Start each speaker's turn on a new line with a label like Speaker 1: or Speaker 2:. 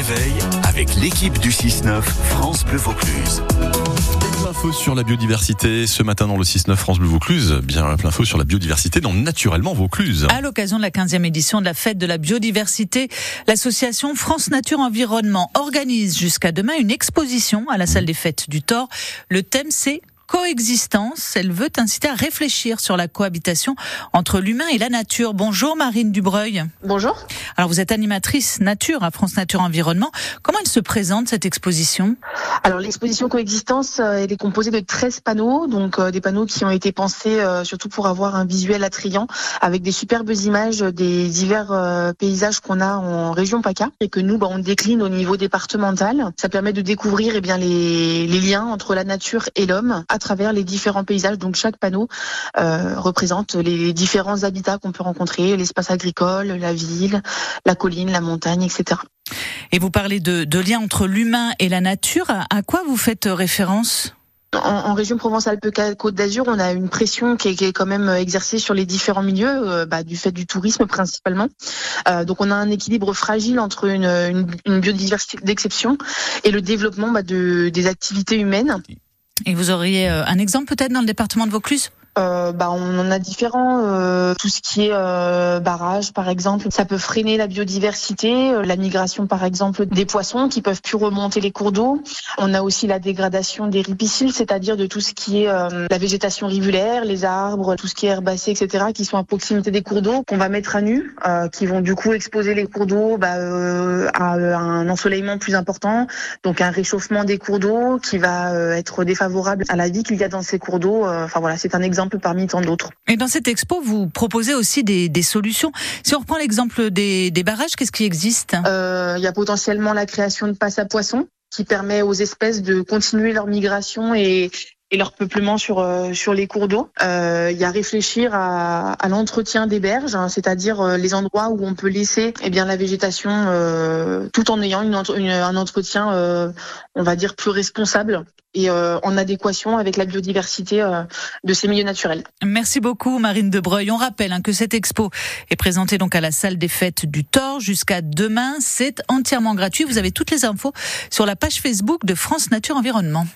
Speaker 1: réveil avec l'équipe du 6-9 France Bleu Vaucluse.
Speaker 2: Plein sur la biodiversité ce matin dans le 6-9 France Bleu Vaucluse. Bien plein feu sur la biodiversité dans Naturellement Vaucluse.
Speaker 3: À l'occasion de la 15e édition de la fête de la biodiversité, l'association France Nature Environnement organise jusqu'à demain une exposition à la salle des fêtes du Thor. Le thème c'est coexistence. Elle veut inciter à réfléchir sur la cohabitation entre l'humain et la nature. Bonjour Marine Dubreuil.
Speaker 4: Bonjour.
Speaker 3: Alors vous êtes animatrice nature à France Nature Environnement. Comment elle se présente cette exposition?
Speaker 4: Alors l'exposition coexistence, euh, elle est composée de 13 panneaux, donc euh, des panneaux qui ont été pensés euh, surtout pour avoir un visuel attrayant avec des superbes images des divers paysages qu'on a en région PACA et que nous bah, on décline au niveau départemental. Ça permet de découvrir eh bien les, les liens entre la nature et l'homme travers les différents paysages. Donc chaque panneau euh, représente les différents habitats qu'on peut rencontrer, l'espace agricole, la ville, la colline, la montagne, etc.
Speaker 3: Et vous parlez de, de lien entre l'humain et la nature. À quoi vous faites référence?
Speaker 4: En, région Provence-Alpes-Côte d'Azur, on a une pression qui est, quand même exercée sur les différents milieux, euh, bah, du fait du tourisme principalement. Euh, donc on a un équilibre fragile entre une, une, biodiversité d'exception et le développement bah, de, des activités humaines.
Speaker 3: Et vous auriez euh, un exemple peut-être dans le département de Vaucluse?
Speaker 4: Euh, bah, on en a différents. Euh, tout ce qui est euh, barrage, par exemple, ça peut freiner la biodiversité, euh, la migration, par exemple, des poissons qui peuvent plus remonter les cours d'eau. On a aussi la dégradation des ripisciles, c'est-à-dire de tout ce qui est la végétation rivulaire, les arbres, tout ce qui est herbacé, etc., qui sont à proximité des cours d'eau, qu'on va mettre à nu, qui vont du coup exposer les cours d'eau bah, à un ensoleillement plus important, donc un réchauffement des cours d'eau qui va être défavorable à la vie qu'il y a dans ces cours d'eau. Enfin voilà, c'est un exemple parmi tant d'autres.
Speaker 3: Et dans cette expo, vous proposez aussi des, solutions. Si on reprend l'exemple des, barrages, qu'est-ce qui existe?
Speaker 4: Euh, Il y a potentiellement la création de passes à poissons qui permet aux espèces de continuer leur migration et, et leur peuplement sur euh, sur les cours d'eau. Euh, il y a réfléchir à, à l'entretien des berges, hein, c'est-à-dire euh, les endroits où on peut laisser eh bien la végétation tout en ayant une, un entretien, on va dire plus responsable et en adéquation avec la biodiversité de ces milieux naturels.
Speaker 3: Merci beaucoup Marine Debreuil. On rappelle hein, que cette expo est présentée donc à la salle des fêtes du Thor jusqu'à demain. C'est entièrement gratuit. Vous avez toutes les infos sur la page Facebook de France Nature Environnement.